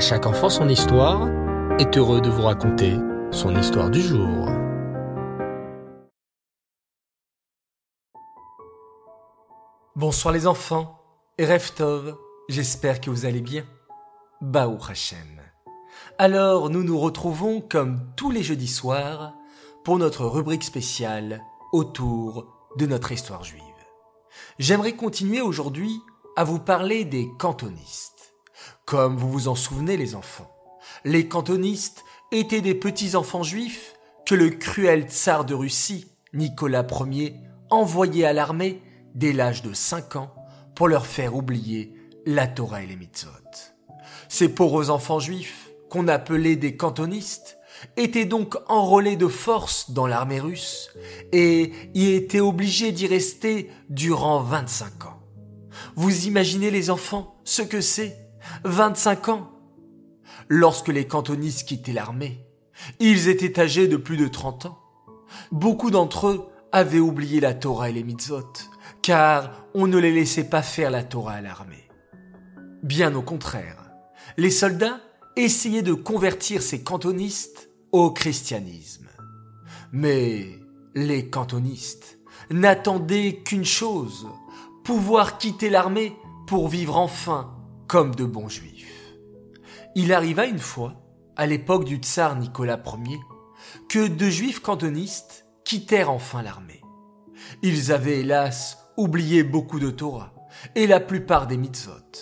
Chaque enfant son histoire est heureux de vous raconter son histoire du jour. Bonsoir les enfants, Reftov, j'espère que vous allez bien. Baou Hashem. Alors nous nous retrouvons comme tous les jeudis soirs pour notre rubrique spéciale autour de notre histoire juive. J'aimerais continuer aujourd'hui à vous parler des cantonistes. Comme vous vous en souvenez les enfants, les cantonistes étaient des petits enfants juifs que le cruel tsar de Russie, Nicolas Ier, envoyait à l'armée dès l'âge de 5 ans pour leur faire oublier la Torah et les mitzvot. Ces pauvres enfants juifs, qu'on appelait des cantonistes, étaient donc enrôlés de force dans l'armée russe et y étaient obligés d'y rester durant 25 ans. Vous imaginez les enfants ce que c'est 25 ans Lorsque les cantonistes quittaient l'armée, ils étaient âgés de plus de 30 ans. Beaucoup d'entre eux avaient oublié la Torah et les mitzvot, car on ne les laissait pas faire la Torah à l'armée. Bien au contraire, les soldats essayaient de convertir ces cantonistes au christianisme. Mais les cantonistes n'attendaient qu'une chose, pouvoir quitter l'armée pour vivre enfin comme de bons juifs. Il arriva une fois, à l'époque du tsar Nicolas Ier, que deux juifs cantonistes quittèrent enfin l'armée. Ils avaient hélas oublié beaucoup de Torah et la plupart des mitzvot,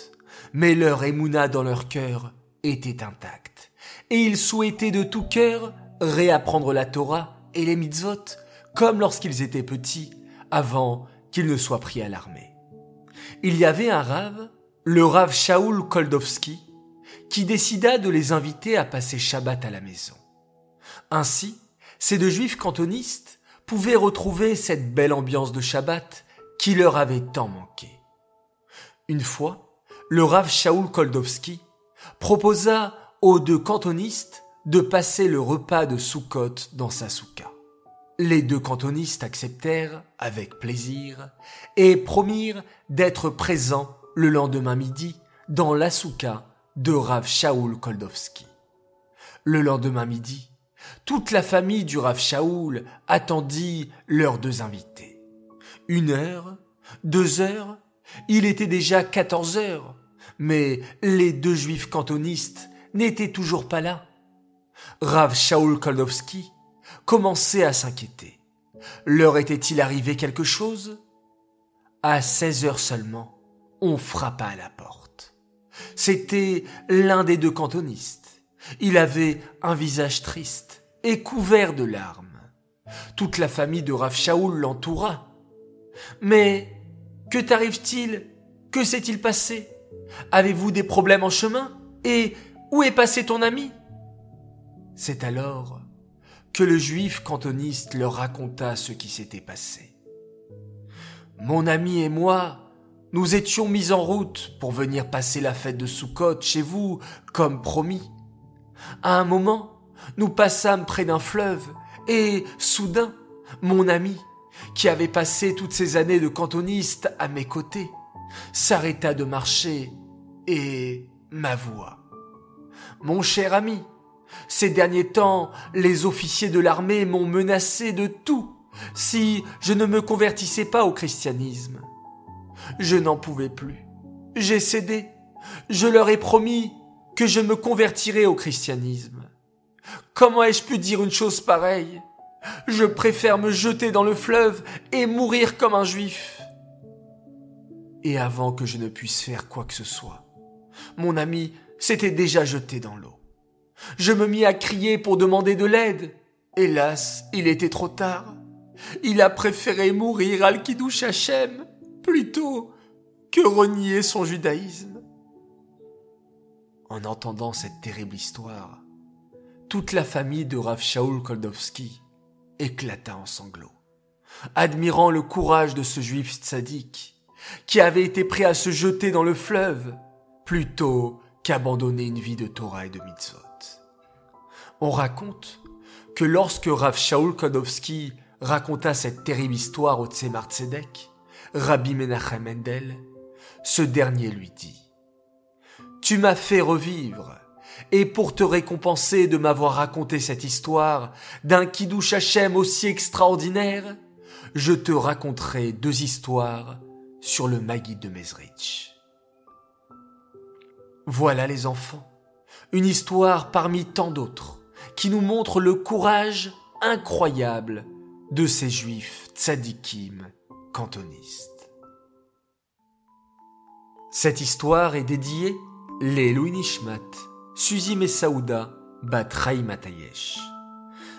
mais leur émouna dans leur cœur était intacte et ils souhaitaient de tout cœur réapprendre la Torah et les mitzvot comme lorsqu'ils étaient petits avant qu'ils ne soient pris à l'armée. Il y avait un rave, le rave Shaoul Koldovski, qui décida de les inviter à passer Shabbat à la maison. Ainsi, ces deux juifs cantonistes pouvaient retrouver cette belle ambiance de Shabbat qui leur avait tant manqué. Une fois, le rave Shaoul Koldovski proposa aux deux cantonistes de passer le repas de Sukkot dans sa souka. Les deux cantonistes acceptèrent avec plaisir et promirent d'être présents le lendemain midi dans la souka de Rav Shaoul Koldovski. Le lendemain midi, toute la famille du Rav Shaoul attendit leurs deux invités. Une heure, deux heures, il était déjà quatorze heures, mais les deux juifs cantonistes n'étaient toujours pas là. Rav Shaoul Koldovski commençait à s'inquiéter. Leur était-il arrivé quelque chose? À seize heures seulement, on frappa à la porte. C'était l'un des deux cantonistes. Il avait un visage triste et couvert de larmes. Toute la famille de Rav Shaoul l'entoura. Mais que t'arrive-t-il? Que s'est-il passé? Avez-vous des problèmes en chemin? Et où est passé ton ami? C'est alors que le juif cantoniste leur raconta ce qui s'était passé. Mon ami et moi, nous étions mis en route pour venir passer la fête de Soukhot chez vous, comme promis. À un moment, nous passâmes près d'un fleuve, et soudain, mon ami, qui avait passé toutes ces années de cantoniste à mes côtés, s'arrêta de marcher et m'avoua. Mon cher ami, ces derniers temps, les officiers de l'armée m'ont menacé de tout si je ne me convertissais pas au christianisme. Je n'en pouvais plus. J'ai cédé. Je leur ai promis que je me convertirais au christianisme. Comment ai-je pu dire une chose pareille? Je préfère me jeter dans le fleuve et mourir comme un juif. Et avant que je ne puisse faire quoi que ce soit, mon ami s'était déjà jeté dans l'eau. Je me mis à crier pour demander de l'aide. Hélas, il était trop tard. Il a préféré mourir al Kiddush Hashem plutôt que renier son judaïsme. En entendant cette terrible histoire, toute la famille de Rav Shaul Koldovski éclata en sanglots, admirant le courage de ce juif tzaddik qui avait été prêt à se jeter dans le fleuve plutôt qu'abandonner une vie de Torah et de mitzvot. On raconte que lorsque Rav Shaul Kodowski raconta cette terrible histoire au Tzemar Tzedek, Rabbi Menachem Mendel, ce dernier lui dit Tu m'as fait revivre, Et pour te récompenser de m'avoir raconté cette histoire d'un Kiddush Hashem aussi extraordinaire, je te raconterai deux histoires sur le Maguide de Mezrich. Voilà les enfants, une histoire parmi tant d'autres qui nous montre le courage incroyable de ces juifs tzadikim cantonistes. Cette histoire est dédiée les Louis Nishmat, Suzy Messaouda, Bat Matayesh.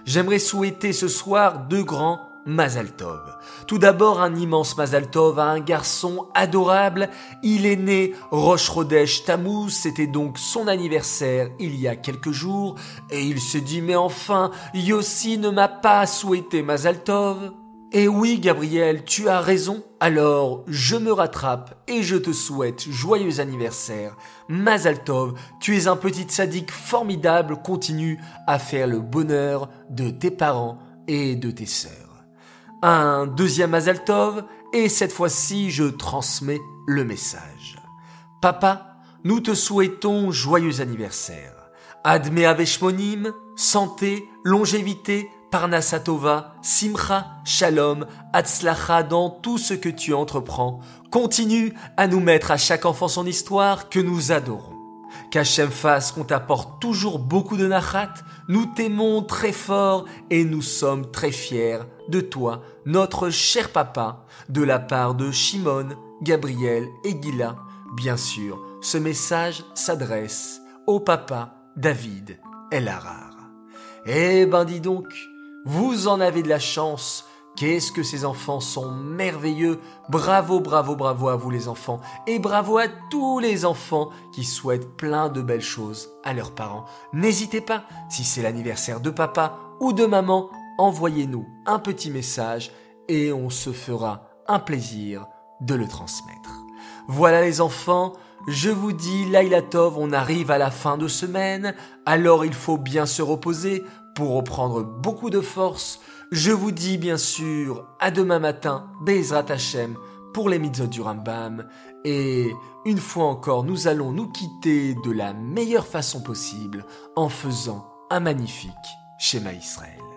J'aimerais souhaiter ce soir deux grands Mazaltov. Tout d'abord un immense Mazaltov à un garçon adorable. Il est né Roche Rodesh Tammuz, c'était donc son anniversaire il y a quelques jours, et il se dit mais enfin, Yossi ne m'a pas souhaité Mazaltov. Et oui, Gabriel, tu as raison. Alors, je me rattrape et je te souhaite joyeux anniversaire. Mazaltov, tu es un petit sadique formidable, continue à faire le bonheur de tes parents et de tes sœurs. Un deuxième Mazaltov, et cette fois-ci, je transmets le message. Papa, nous te souhaitons joyeux anniversaire. Admet Aveshmonim, santé, longévité, Parnasatova, Simcha, Shalom, Atzlacha dans tout ce que tu entreprends. Continue à nous mettre à chaque enfant son histoire que nous adorons. Qu'Hachem fasse qu'on t'apporte toujours beaucoup de nachat, nous t'aimons très fort et nous sommes très fiers de toi, notre cher papa, de la part de Shimon, Gabriel et Gila. Bien sûr, ce message s'adresse au papa David Elarar. Eh ben dis donc, vous en avez de la chance. Qu'est-ce que ces enfants sont merveilleux. Bravo, bravo, bravo à vous les enfants. Et bravo à tous les enfants qui souhaitent plein de belles choses à leurs parents. N'hésitez pas, si c'est l'anniversaire de papa ou de maman, envoyez-nous un petit message et on se fera un plaisir de le transmettre. Voilà les enfants, je vous dis, Lailatov, on arrive à la fin de semaine, alors il faut bien se reposer pour reprendre beaucoup de force, je vous dis bien sûr à demain matin, Bezrat Hashem, pour les mitzvot du Rambam. Et une fois encore, nous allons nous quitter de la meilleure façon possible en faisant un magnifique schéma Israël.